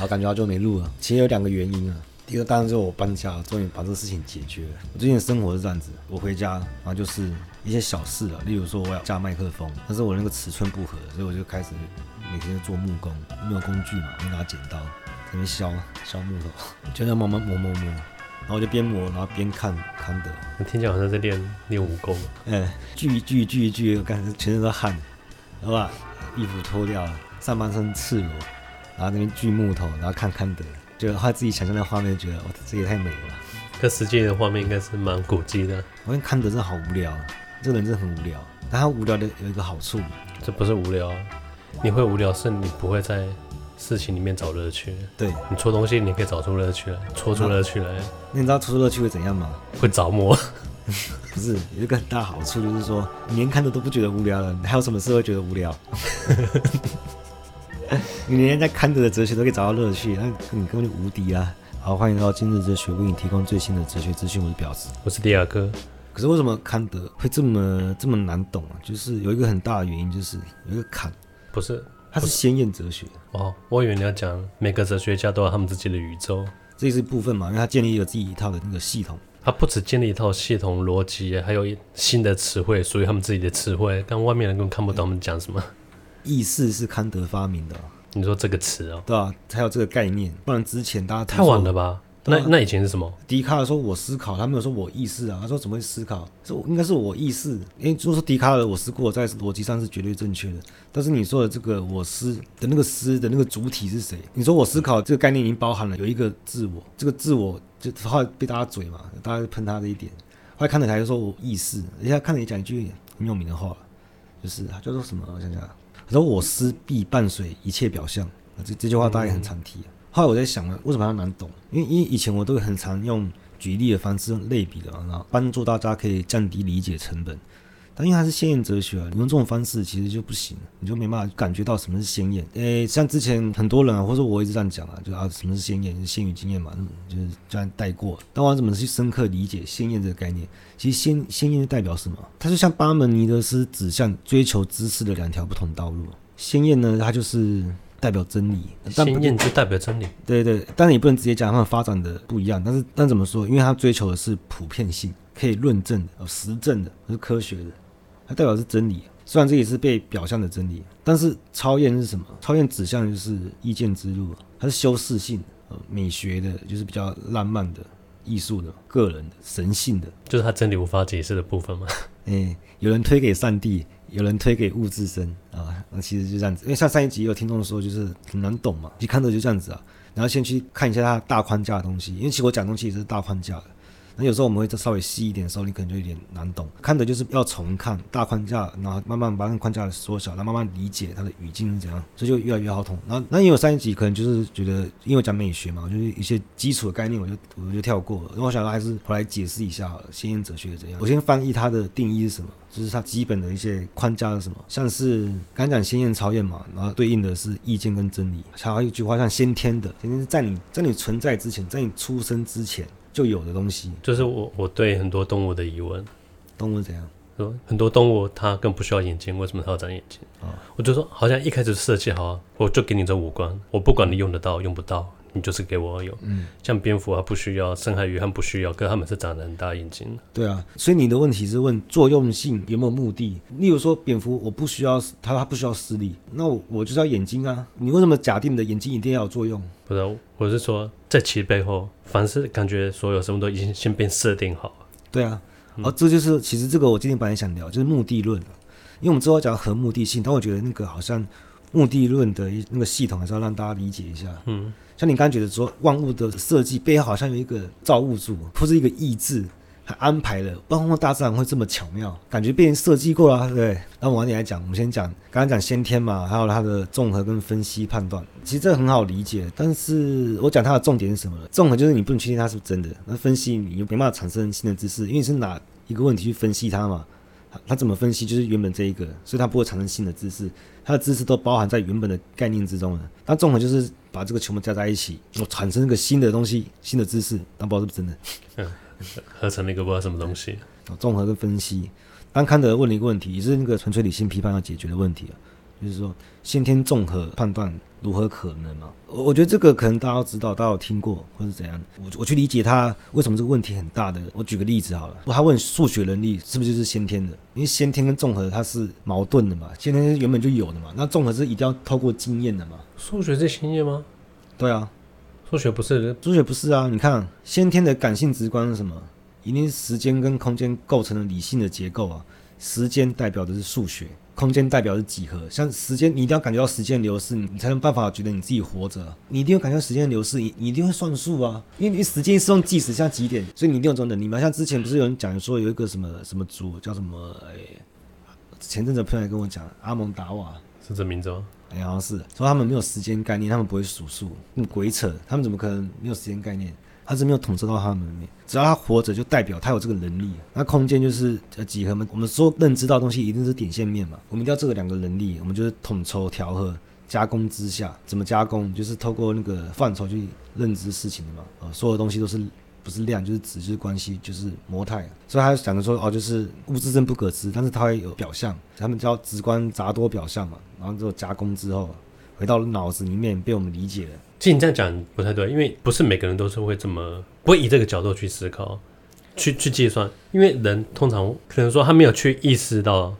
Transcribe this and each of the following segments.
然后感觉他就没录了。其实有两个原因啊，第一个当然就是我搬家了，终于把这个事情解决了。我最近的生活是这样子，我回家，然后就是一些小事啊，例如说我要架麦克风，但是我那个尺寸不合，所以我就开始每天做木工，没有工具嘛，我拿剪刀在那边削削木头，就这样慢慢磨磨磨，然后我就边磨，然后边看康德。你听起来好像在练练武功。哎，锯一锯一锯一锯，我感觉全身都汗，好吧？衣服脱掉了，上半身赤裸，然后那边锯木头，然后看康德，就他自己想象的画面，觉得哇，这也太美了。可实际的画面应该是蛮古迹的。我看康德真的好无聊，这个人真的很无聊。但他无聊的有一个好处，这不是无聊，你会无聊是你不会在事情里面找乐趣。对，你戳东西，你可以找出乐趣来，戳出乐趣来。那你知道戳出乐趣会怎样吗？会着魔。不是，有一个很大好处，就是说你连看着都不觉得无聊了，你还有什么事会觉得无聊？你连在看着的哲学都可以找到乐趣，那你根本就无敌啊！好，欢迎来到今日哲学，为你提供最新的哲学资讯。我是表示，我是迪亚哥。可是为什么康德会这么这么难懂啊？就是有一个很大的原因，就是有一个坎，不是，它是先验哲学哦。我以为你要讲每个哲学家都有他们自己的宇宙，这是一部分嘛，因为他建立了自己一套的那个系统。他不止建立一套系统逻辑，还有新的词汇，属于他们自己的词汇，但外面人根本看不懂他们讲什么。意识是康德发明的，你说这个词哦？对啊，才有这个概念，不然之前大家太晚了吧？那那以前是什么？笛卡尔说：“我思考。”他没有说我意识啊。他说：“怎么会思考？说应该是我意识。因为如果说笛卡尔我思故我在逻辑上是绝对正确的。但是你说的这个我思的那个思的那个主体是谁？你说我思考这个概念已经包含了有一个自我，这个自我就后来被大家嘴嘛，大家喷他的一点。后来看了台就说我意识，人家看了你讲一句很有名的话，就是他叫做什么？我想想，他说我思必伴随一切表象。这这句话大家也很常提。嗯后来我在想了，为什么它难懂？因为因为以前我都很常用举例的方式、用类比的，然后帮助大家可以降低理解成本。但因为它是鲜艳哲学啊，你用这种方式其实就不行，你就没办法感觉到什么是鲜艳。诶，像之前很多人啊，或者我一直这样讲啊，就啊什么是鲜艳，就是先于经验嘛，就是这样带过。但我怎么去深刻理解鲜艳这个概念？其实先先验代表什么？它就像巴门尼德斯指向追求知识的两条不同道路。鲜艳呢，它就是。代表真理，先验就代表真理。对对，但是你不能直接讲他们发展的不一样。但是但怎么说？因为他追求的是普遍性，可以论证的、有实证的，是科学的，它代表是真理。虽然这也是被表象的真理，但是超验是什么？超验指向就是意见之路，它是修饰性、呃美学的，就是比较浪漫的、艺术的、个人的、神性的，就是它真理无法解释的部分嘛。哎，有人推给上帝。有人推给物质身啊，那其实就这样子，因为像上一集有听众说，就是很难懂嘛，一看到就这样子啊，然后先去看一下它大框架的东西，因为其实我讲东西也是大框架的。那有时候我们会再稍微细一点的时候，你可能就有点难懂。看的就是要重看大框架，然后慢慢把那个框架缩小，然后慢慢理解它的语境是怎样，这就越来越好懂。然后那也有三级可能就是觉得，因为讲美学嘛，就是一些基础的概念，我就我就跳过了。那我想到还是回来解释一下先验哲学怎样。我先翻译它的定义是什么，就是它基本的一些框架是什么，像是刚讲先验超验嘛，然后对应的是意见跟真理。还有一句话像先天的，先天是在你在你存在之前，在你出生之前。就有的东西，就是我我对很多动物的疑问，动物怎样？说很多动物它更不需要眼睛，为什么它要长眼睛？啊、哦，我就说好像一开始设计好啊，我就给你这五官，我不管你用得到用不到，你就是给我有。嗯，像蝙蝠它不需要，深海鱼它不需要，可是它们是长得很大眼睛。对啊，所以你的问题是问作用性有没有目的？例如说蝙蝠我不需要它，它不需要视力，那我我就是要眼睛啊，你为什么假定你的眼睛一定要有作用？不是，我是说，在其背后，凡是感觉所有什么都已经先被设定好了。对啊，嗯、哦，这就是其实这个我今天本来想聊，就是目的论，因为我们之后讲核目的性，但我觉得那个好像目的论的那个系统还是要让大家理解一下。嗯，像你刚刚觉得说万物的设计背后好像有一个造物主或是一个意志。还安排了，包括大自然会这么巧妙，感觉被人设计过了，对不对？那我晚点来讲，我们先讲，刚刚讲先天嘛，还有它的综合跟分析判断，其实这很好理解。但是我讲它的重点是什么呢？综合就是你不能确定它是不是真的，那分析你又没办法产生新的知识，因为你是拿一个问题去分析它嘛，它怎么分析就是原本这一个，所以它不会产生新的知识，它的知识都包含在原本的概念之中了。那综合就是把这个全部加在一起，我产生一个新的东西，新的知识，但不知道是不是真的。嗯 合成了一个不知道什么东西。综合跟分析，当康德问了一个问题，也是那个纯粹理性批判要解决的问题啊，就是说先天综合判断如何可能嘛？我我觉得这个可能大家都知道，大家有听过或是怎样。我我去理解他为什么这个问题很大的。我举个例子好了，他问数学能力是不是就是先天的？因为先天跟综合它是矛盾的嘛，先天原本就有的嘛，那综合是一定要透过经验的嘛。数学是经验吗？对啊，数学不是，数学不是啊。你看先天的感性直观是什么？一定是时间跟空间构成了理性的结构啊。时间代表的是数学。空间代表是几何，像时间，你一定要感觉到时间流逝，你才能办法觉得你自己活着。你一定要感觉到时间流逝，你你一定会算数啊，因为你时间是用计时，像几点，所以你一定有这种能力嘛。像之前不是有人讲说有一个什么什么族叫什么，哎，前阵子朋友跟我讲阿蒙达瓦是这名字吗？哎，好像是说他们没有时间概念，他们不会数数，鬼扯，他们怎么可能没有时间概念？他是没有统测到他们里面，只要他活着，就代表他有这个能力。那空间就是呃几何嘛，我们说认知到东西一定是点线面嘛，我们一定要这个两个能力，我们就是统筹调和加工之下，怎么加工？就是透过那个范畴去认知事情的嘛。呃，所有东西都是不是量就是质就是关系就是模态，所以他讲的说哦，就是物质真不可知，但是它会有表象，他们叫直观杂多表象嘛。然后之后加工之后，回到脑子里面被我们理解了。其实你这样讲不太对，因为不是每个人都是会这么不会以这个角度去思考、去去计算。因为人通常可能说他没有去意识到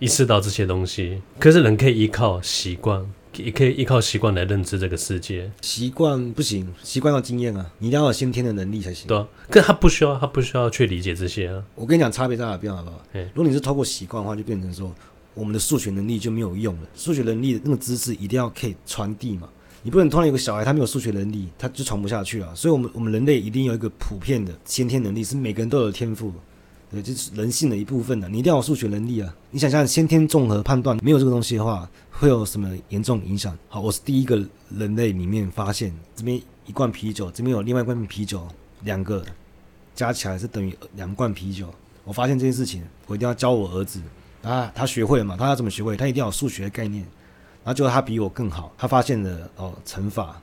意识到这些东西，可是人可以依靠习惯，也可以依靠习惯来认知这个世界。习惯不行，习惯要经验啊，你一定要有先天的能力才行。对啊，可是他不需要，他不需要去理解这些啊。我跟你讲，差别在哪边好不好？如果你是透过习惯的话，就变成说我们的数学能力就没有用了。数学能力的那个知识一定要可以传递嘛。你不能突然有个小孩，他没有数学能力，他就传不下去啊。所以，我们我们人类一定有一个普遍的先天能力，是每个人都有天赋，对，就是人性的一部分的。你一定要有数学能力啊！你想想，先天综合判断没有这个东西的话，会有什么严重影响？好，我是第一个人类里面发现，这边一罐啤酒，这边有另外一罐啤酒，两个加起来是等于两罐啤酒。我发现这件事情，我一定要教我儿子啊，他学会了嘛？他要怎么学会？他一定要有数学概念。然后就他比我更好，他发现了哦乘法，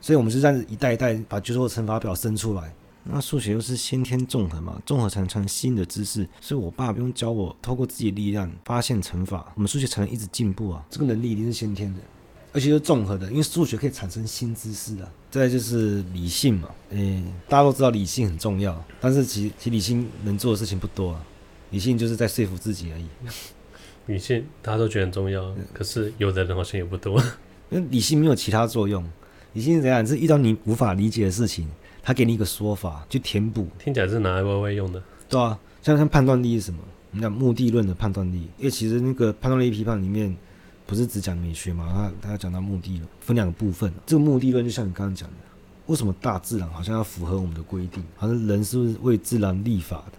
所以我们是这样一代一代把就是说乘法表生出来。那数学又是先天综合嘛，综合才能传新的知识，所以我爸不用教我，透过自己的力量发现乘法，我们数学才能一直进步啊。这个能力一定是先天的，而且是综合的，因为数学可以产生新知识啊。再来就是理性嘛，诶，大家都知道理性很重要，但是其其实理性能做的事情不多啊，理性就是在说服自己而已。理性大家都觉得很重要，可是有的人好像也不多。因为理性没有其他作用，理性是怎样？是遇到你无法理解的事情，他给你一个说法去填补。听起来是拿来歪歪用的。对啊，像像判断力是什么？我们讲目的论的判断力，因为其实那个判断力批判里面不是只讲美学嘛，他他要讲到目的了，分两个部分。这个目的论就像你刚刚讲的，为什么大自然好像要符合我们的规定？好像人是不是为自然立法的？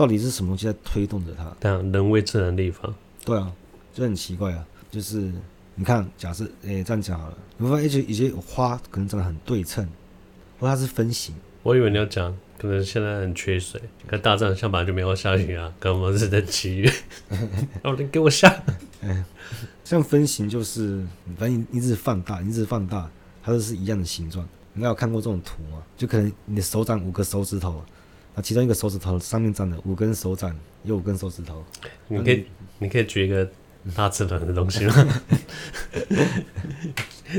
到底是什么东西在推动着它？对啊，人为自然立法。对啊，就很奇怪啊。就是你看，假设诶、欸、这样讲好了，你会发现一些一些花可能长得很对称，或它是分形。我以为你要讲，可能现在很缺水，可大自然像本来就没有下雨啊，可能是在七月，哦，你给我下。欸、像分形就是，反正你一直放大，你一直放大，它都是一样的形状。你有看过这种图吗？就可能你的手掌五个手指头。啊，其中一个手指头上面长了五根手掌，有五根手指头。你可以，你可以举一个大自然的东西吗？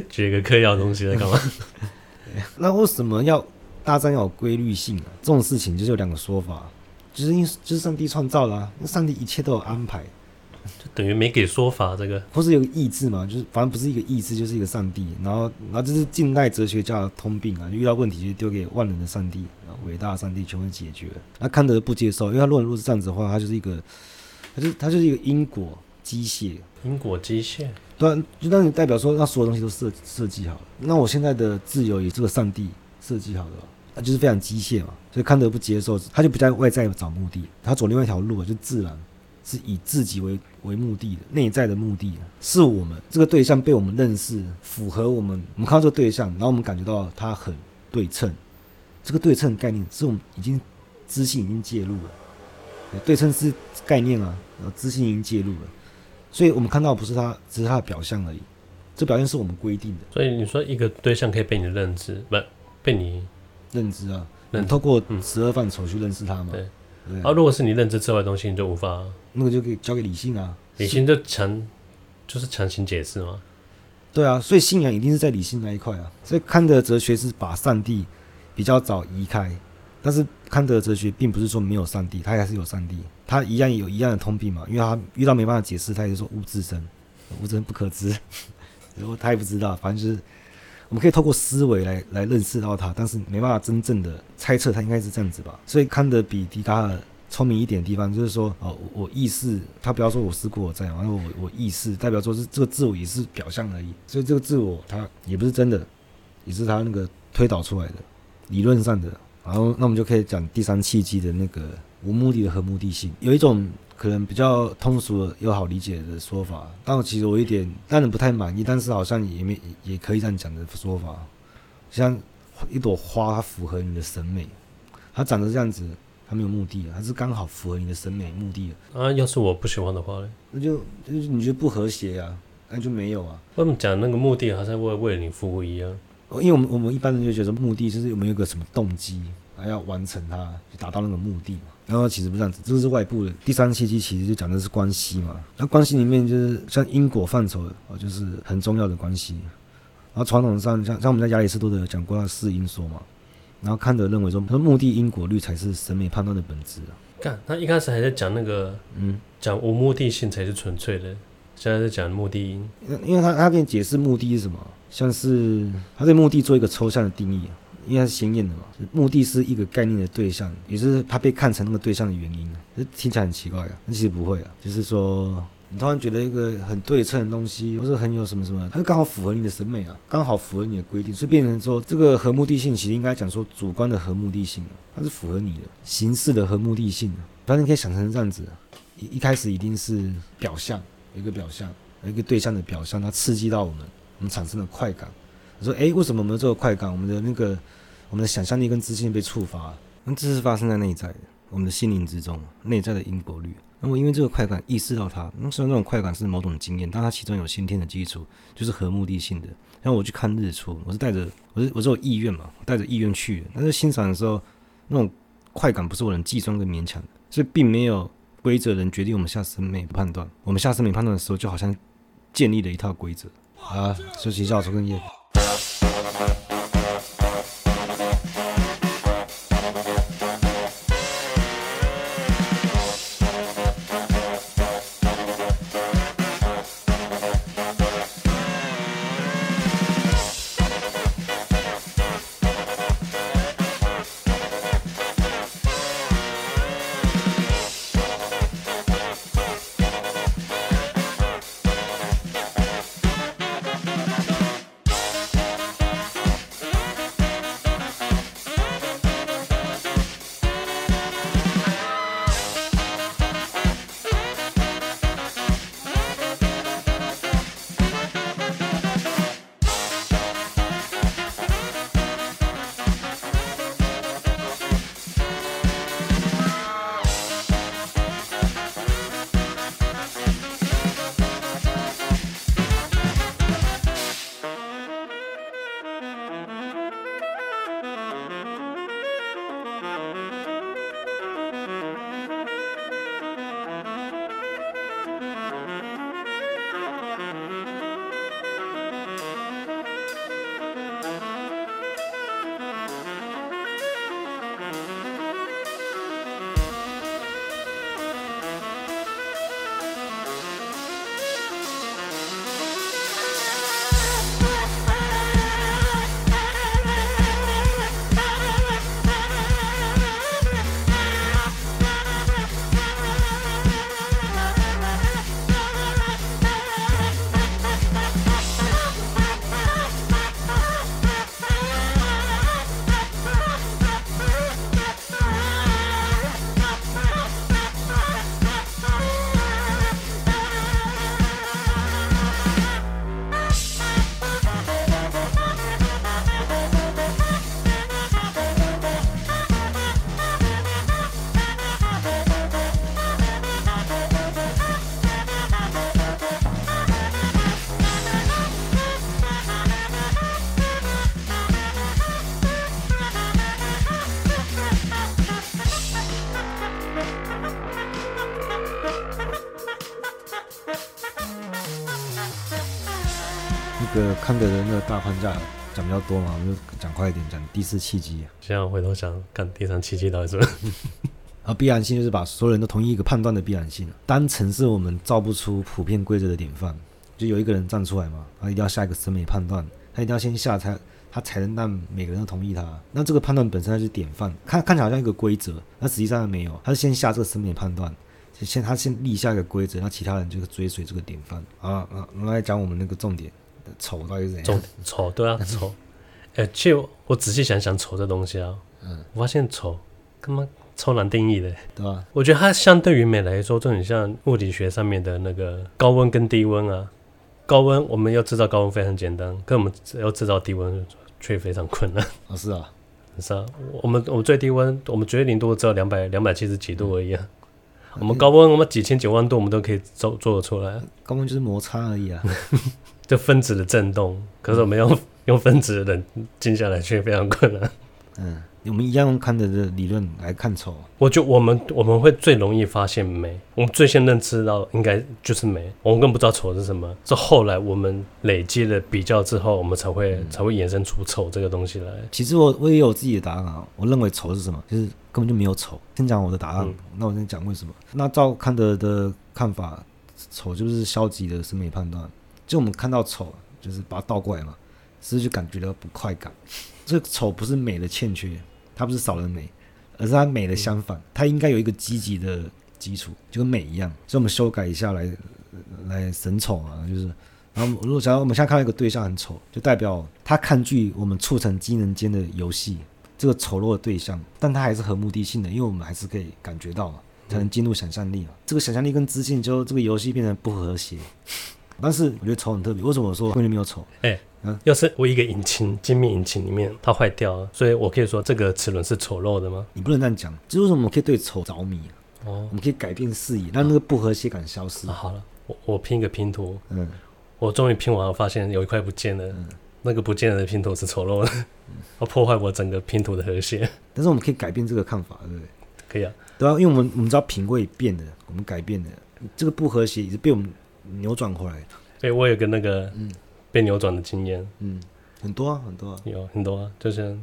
举一个嗑药的东西在干嘛？那为什么要大战要有规律性啊？这种事情就是有两个说法，就是因就是上帝创造了啊，那上帝一切都有安排。就等于没给说法，这个或是有个意志嘛，就是反正不是一个意志，就是一个上帝。然后，然后这是近代哲学家的通病啊，遇到问题就丢给万能的上帝，然后伟大的上帝全部解决。那康德不接受，因为他论如果是这样子的话，他就是一个，他就他就是一个因果机械，因果机械。对啊，就当你代表说，那所有东西都设设计好了，那我现在的自由也是个上帝设计好的，那就是非常机械嘛。所以康德不接受，他就不在外在找目的，他走另外一条路，就自然。是以自己为为目的的，内在的目的是我们这个对象被我们认识，符合我们，我们看到这个对象，然后我们感觉到它很对称。这个对称概念是我们已经知性已经介入了，对称是概念啊，然后知性已经介入了，所以我们看到不是它，只是它的表象而已。这表现是我们规定的。所以你说一个对象可以被你认知，不被你认知啊？能透过十二范畴去认识他吗？对。对啊，如果是你认知之外的东西，你就无法。那个就可以交给理性啊，理性就强，就是强行解释吗？对啊，所以信仰一定是在理性那一块啊。所以康德哲学是把上帝比较早移开，但是康德哲学并不是说没有上帝，他还是有上帝，他一样有一样的通病嘛。因为他遇到没办法解释，他也说物自身，物自身不可知，然后他也不知道，反正就是我们可以透过思维来来认识到他，但是没办法真正的猜测他应该是这样子吧。所以康德比笛卡尔。聪明一点的地方就是说，哦，我意识，他不要说我思故我在，然后我我意识代表说是这个自我也是表象而已，所以这个自我它也不是真的，也是他那个推导出来的理论上的。然后那我们就可以讲第三契机的那个无目的的和目的性，有一种可能比较通俗又好理解的说法，但我其实我有点当然不太满意，但是好像也没也可以这样讲的说法，像一朵花，它符合你的审美，它长得这样子。它没有目的，它是刚好符合你的审美目的啊？要是我不喜欢的话呢？那就就是你觉得不和谐呀？那就没有啊。我们讲那个目的好像为为了你服务一样。因为我们我们一般人就觉得目的就是有没有个什么动机，还要完成它，去达到那个目的嘛。然后其实不是这样子，这个是外部的。第三契机其实就讲的是关系嘛。那关系里面就是像因果范畴啊，就是很重要的关系。然后传统上像像我们在亚里士多德讲过四因说嘛。然后康德认为说，他说目的因果律才是审美判断的本质啊。干，他一开始还在讲那个，嗯，讲无目的性才是纯粹的，现在在讲目的因。因为他他给你解释目的是什么，像是他对目的做一个抽象的定义，因为他是鲜艳的嘛，目的是一个概念的对象，也是他被看成那个对象的原因。这听起来很奇怪啊，但其实不会啊，就是说。你突然觉得一个很对称的东西，或是很有什么什么，它就刚好符合你的审美啊，刚好符合你的规定，所以变成说这个合目的性，其实应该讲说主观的合目的性，它是符合你的形式的合目的性。反正你可以想成这样子，一一开始一定是表象，一个表象，一个对象的表象，它刺激到我们，我们产生了快感。我说，诶，为什么我们有这个快感？我们的那个我们的想象力跟自信被触发，那这是发生在内在的，我们的心灵之中，内在的因果律。那么，因为这个快感意识到它，那虽然这种快感是某种经验，但它其中有先天的基础，就是合目的性的。像我去看日出，我是带着我是我是有意愿嘛，带着意愿去的。但是欣赏的时候，那种快感不是我能计算跟勉强的，所以并没有规则能决定我们下审美判断。我们下审美判断的时候，就好像建立了一套规则。啊，休息一下，抽根烟。多嘛，我们就讲快一点，讲第四契机。现在回头想，看第三契机到底是什么？而 必然性就是把所有人都同意一个判断的必然性。单纯是我们造不出普遍规则的典范，就有一个人站出来嘛，他一定要下一个审美判断，他一定要先下才他才能让每个人都同意他。那这个判断本身它是典范，看看起来好像一个规则，那实际上没有，他是先下这个审美判断，先他先立下一个规则，那其他人就追随这个典范。啊啊，我们来讲我们那个重点，丑到底是怎样？重丑对啊，丑。哎、欸，其实我仔细想想，丑这东西啊，嗯，我发现丑，他妈？超难定义的，对吧？我觉得它相对于美来说，就很像物理学上面的那个高温跟低温啊。高温我们要制造高温非常简单，可我们要制造低温却非常困难。哦，是啊，是啊。我们我们最低温，我们绝对零度只有两百两百七十几度而已啊。嗯、我们高温，我们几千几万度，我们都可以做做得出来。高温就是摩擦而已啊，就分子的震动。可是我们用、嗯、用分子的冷静下来却非常困难。嗯。我们一样用康德的理论来看丑，我就我们我们会最容易发现美，我们最先认知到应该就是美，我们更不知道丑是什么。这后来我们累积了比较之后，我们才会、嗯、才会衍生出丑这个东西来。其实我我也有自己的答案啊，我认为丑是什么，就是根本就没有丑。先讲我的答案，嗯、那我先讲为什么。那照康德的看法，丑就是消极的审美判断，就我们看到丑，就是把它倒过来嘛，是就感觉到不快感？这个丑不是美的欠缺。它不是少了美，而是它美的相反，它应该有一个积极的基础，就跟美一样。所以，我们修改一下来，来审丑啊，就是，然后如果假如我们现在看到一个对象很丑，就代表他抗拒我们促成机能间的游戏这个丑陋的对象，但他还是合目的性的，因为我们还是可以感觉到嘛，才能进入想象力嘛。这个想象力跟知性，就这个游戏变成不和谐。但是我觉得丑很特别，为什么我说根本没有丑？哎、欸。嗯，要是我一个引擎精密引擎里面它坏掉了，所以我可以说这个齿轮是丑陋的吗？你不能这样讲。这为什么我们可以对丑着迷？哦，我们可以改变视野，让那个不和谐感消失。啊，好了，我我拼一个拼图，嗯，我终于拼完了，发现有一块不见了，嗯，那个不见了的拼图是丑陋的，嗯，我破坏我整个拼图的和谐。但是我们可以改变这个看法，对不对？可以啊，对啊，因为我们我们知道品味变了，我们改变了，这个不和谐也是被我们扭转回来。的。所以我有个那个嗯。被扭转的经验，嗯。很多啊，很多啊，有很多啊，就是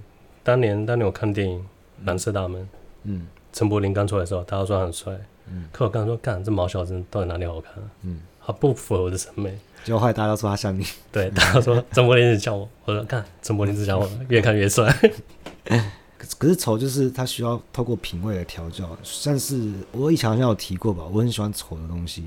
当年当年我看电影《蓝色大门》，嗯，陈柏霖刚出来的时候，大家说他很帅，嗯，可我刚说，干这毛小子到底哪里好看？嗯，他不符合我的审美，结果后来大家都说他像你，对，大家说陈柏霖是像我，我说干陈柏霖是像我，越看越帅。可是丑就是他需要透过品味来调教，像是我以前好像有提过吧，我很喜欢丑的东西。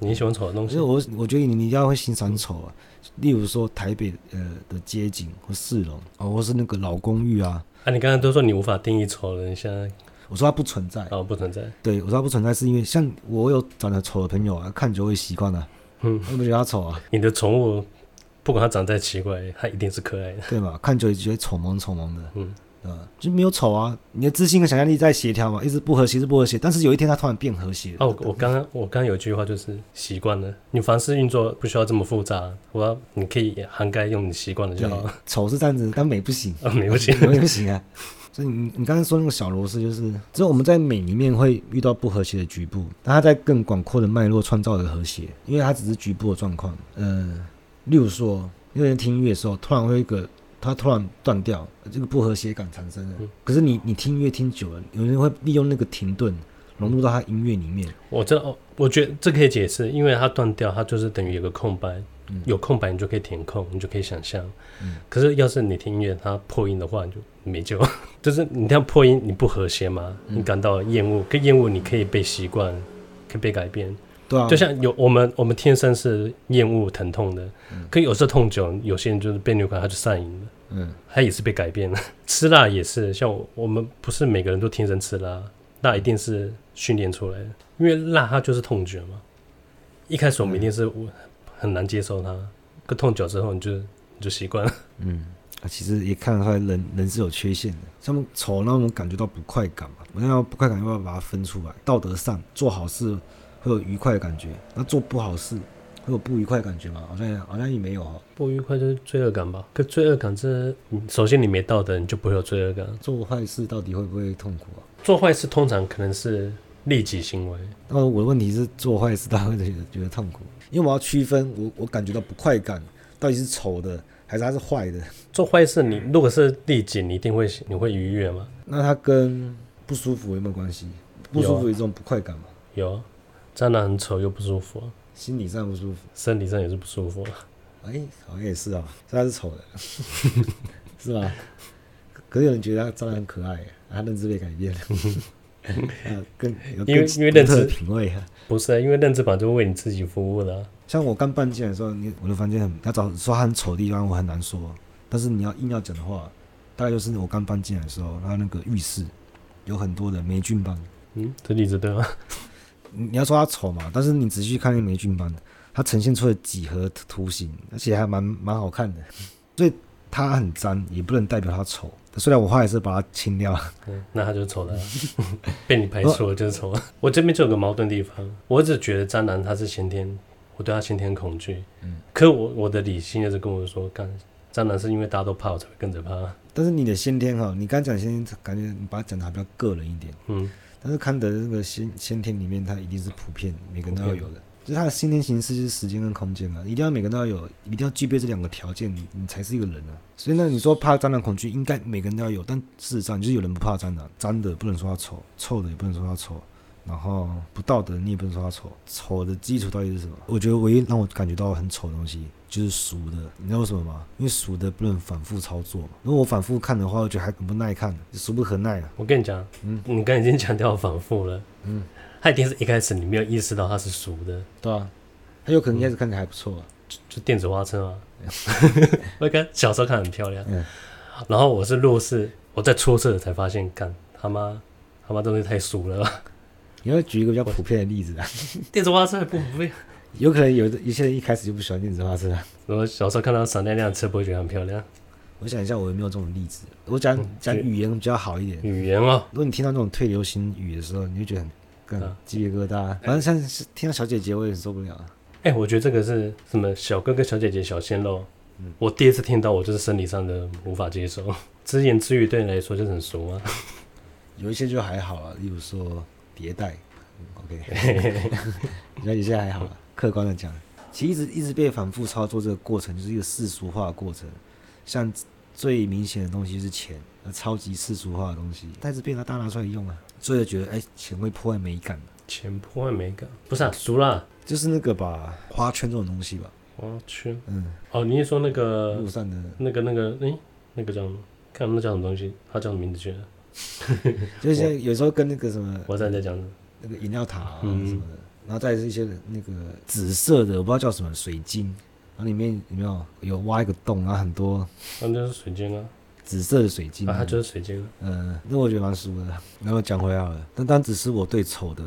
你喜欢丑的东西？因为我我觉得你你一定要会欣赏丑啊。例如说台北呃的街景或市容哦，或是那个老公寓啊。啊，你刚才都说你无法定义丑了，你现在我说它不存在哦，不存在。对，我说它不存在，是因为像我有长得丑的朋友啊，看久会习惯了。嗯，我不觉得它丑啊。你的宠物不管它长再奇怪，它一定是可爱的，对吧？看久也觉得丑萌丑萌的。嗯。啊，就没有丑啊！你的自信和想象力在协调嘛，一直不和谐是不和谐，但是有一天它突然变和谐。哦，我刚刚我刚刚有一句话就是习惯了，你凡事运作不需要这么复杂，我要你可以涵盖用你习惯的就好了。丑是这样子，但美不行啊，美不行，美不行啊！所以你你刚刚说那个小螺丝，就是只有我们在美里面会遇到不和谐的局部，但它在更广阔的脉络创造的和谐，因为它只是局部的状况。嗯、呃，例如说，有人听音乐的时候，突然会有一个。它突然断掉，这个不和谐感产生了。嗯、可是你你听音乐听久了，有人会利用那个停顿融入到他音乐里面。我这哦，我觉得这可以解释，因为它断掉，它就是等于有个空白，嗯、有空白你就可以填空，你就可以想象。嗯、可是要是你听音乐它破音的话，你就没救。就是你这样破音，你不和谐吗，嗯、你感到厌恶，跟厌恶你可以被习惯，可以被改变。对啊，就像有我们，我们天生是厌恶疼痛的，嗯、可以有时候痛久，有些人就是被虐感，他就上瘾了，嗯，他也是被改变了。吃辣也是，像我，我们不是每个人都天生吃辣，辣一定是训练出来的，因为辣它就是痛觉嘛。一开始我们一定是很难接受它，可、嗯、痛久之后你就你就习惯了。嗯，啊，其实也看得出来人人是有缺陷的，像丑让我们感觉到不快感嘛，我们要不快感要不要把它分出来？道德上做好事。会有愉快的感觉，那做不好事会有不愉快的感觉吗？好像好像也没有啊。不愉快就是罪恶感吧？可罪恶感这，首先你没道德，你就不会有罪恶感。做坏事到底会不会痛苦啊？做坏事通常可能是利己行为。那我的问题是，做坏事他会觉得觉得痛苦？因为我要区分我我感觉到不快感，到底是丑的还是它是坏的？做坏事，你如果是利己，你一定会你会愉悦吗？那它跟不舒服有没有关系？不舒服有一种不快感吗？有啊，蟑螂很丑又不舒服，心理上不舒服，身体上也是不舒服。哎，好像也是啊，它是丑的，是吧？可是有人觉得它蟑螂很可爱，他认知被改变了。更因为因为认知品味啊，不是啊，因为认知本来就为你自己服务的、啊。像我刚搬进来的时候，你我的房间很，要找说他很丑的地方，我很难说。但是你要硬要讲的话，大概就是我刚搬进来的时候，它那个浴室有很多的霉菌斑。嗯，这例子对吗？你要说它丑嘛，但是你仔细看那霉菌斑，它呈现出了几何图形，而且还蛮蛮好看的。所以它很脏，也不能代表它丑。虽然我后来是把它清掉了，嗯，那它就是丑了，被你排除了就是丑。我这边就有个矛盾地方，我一直觉得蟑螂它是先天，我对它先天恐惧，嗯，可我我的理性就是跟我说，干蟑螂是因为大家都怕，我才会跟着怕。但是你的先天哈，你刚讲先天，感觉你把它讲的还比较个人一点，嗯，但是康德的这个先先天里面，它一定是普遍，每个人都要有的。就是它的先天形式就是时间跟空间啊，一定要每个人都要有，一定要具备这两个条件，你你才是一个人啊。所以呢，你说怕蟑螂恐惧，应该每个人都要有，但事实上就是有人不怕蟑螂，脏的不能说它丑，臭的也不能说它丑，然后不道德你也不能说他丑，丑的基础到底是什么？我觉得唯一让我感觉到很丑的东西就是熟的，你知道为什么吗？因为熟的不能反复操作，如果我反复看的话，我觉得还很不耐看，俗不可耐啊。我跟你讲，嗯，你刚才已经强调反复了，嗯。他一定是一开始你没有意识到他是熟的，对啊，他有可能一开始看起来还不错啊，就就电子花车啊，我看小时候看很漂亮，嗯，然后我是弱势，我在初测才发现，干他妈他妈东西太俗了吧？你要举一个比较普遍的例子啊，电子花车不普遍，有可能有的一些人一开始就不喜欢电子花车，我小时候看到闪亮亮的车不会觉得很漂亮。我想一下，我有没有这种例子？我讲讲语言比较好一点，语言哦，如果你听到那种退流行语的时候，你会觉得很。鸡皮疙瘩，反正像是听到小姐姐，我也受不了。哎、欸，我觉得这个是什么小哥哥、小姐姐、小鲜肉。嗯，我第一次听到，我就是生理上的无法接受。只言只语对你来说就很熟啊。有一些就还好啊，例如说迭代。OK，那现在还好。客观的讲，其实一直一直被反复操作这个过程，就是一个世俗化的过程。像最明显的东西是钱，超级世俗化的东西，但是被他大拿出来用啊。所以觉得，哎、欸，钱会破坏美感。钱破坏美感，不是啊，俗啦，就是那个吧，花圈这种东西吧。花圈，嗯，哦，你是说那个路上的那个那个，哎、欸，那个叫什么？看那叫什么东西？它叫什么名字去了？就是像有时候跟那个什么，我在在讲那个饮料塔啊什么的，嗯、然后再是一些那个紫色的，我不知道叫什么水晶，然后里面有没有有挖一个洞然后？很多，那就是水晶啊。紫色的水晶啊，它就是水晶。嗯，那我觉得蛮舒服的。然后讲回来了，但但只是我对丑的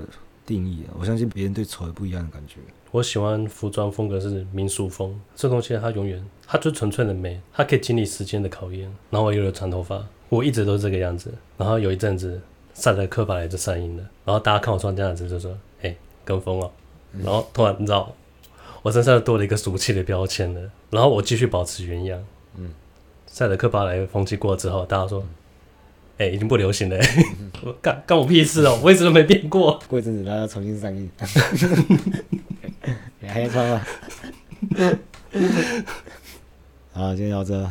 定义啊，我相信别人对丑有不一样的感觉。我喜欢服装风格是民俗风，这东西它永远，它就纯粹的美，它可以经历时间的考验。然后我又有长头发，我一直都是这个样子。然后有一阵子赛德克巴莱就上映了，然后大家看我穿这样子就说：“哎、欸，跟风哦。嗯”然后突然你知道，我身上多了一个俗气的标签了。然后我继续保持原样。嗯。赛德克巴莱风气过之后，大家说：“哎、欸，已经不流行了。嗯”我 干干我屁事哦！我一直都没变过。过一阵子，大家重新上映。你 还要穿吗？好，今天到这，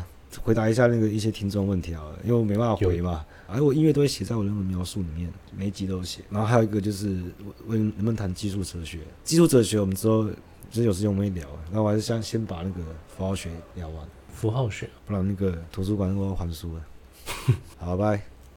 回答一下那个一些听众问题啊，因为我没办法回嘛。而有、啊、我音乐都会写在我那个描述里面，每一集都有写。然后还有一个就是问能不能谈技术哲学？技术哲学我们之后就是有时间我们会聊。那我还是先先把那个符号学聊完。符号学，不然那个图书馆我要还书了。好，拜。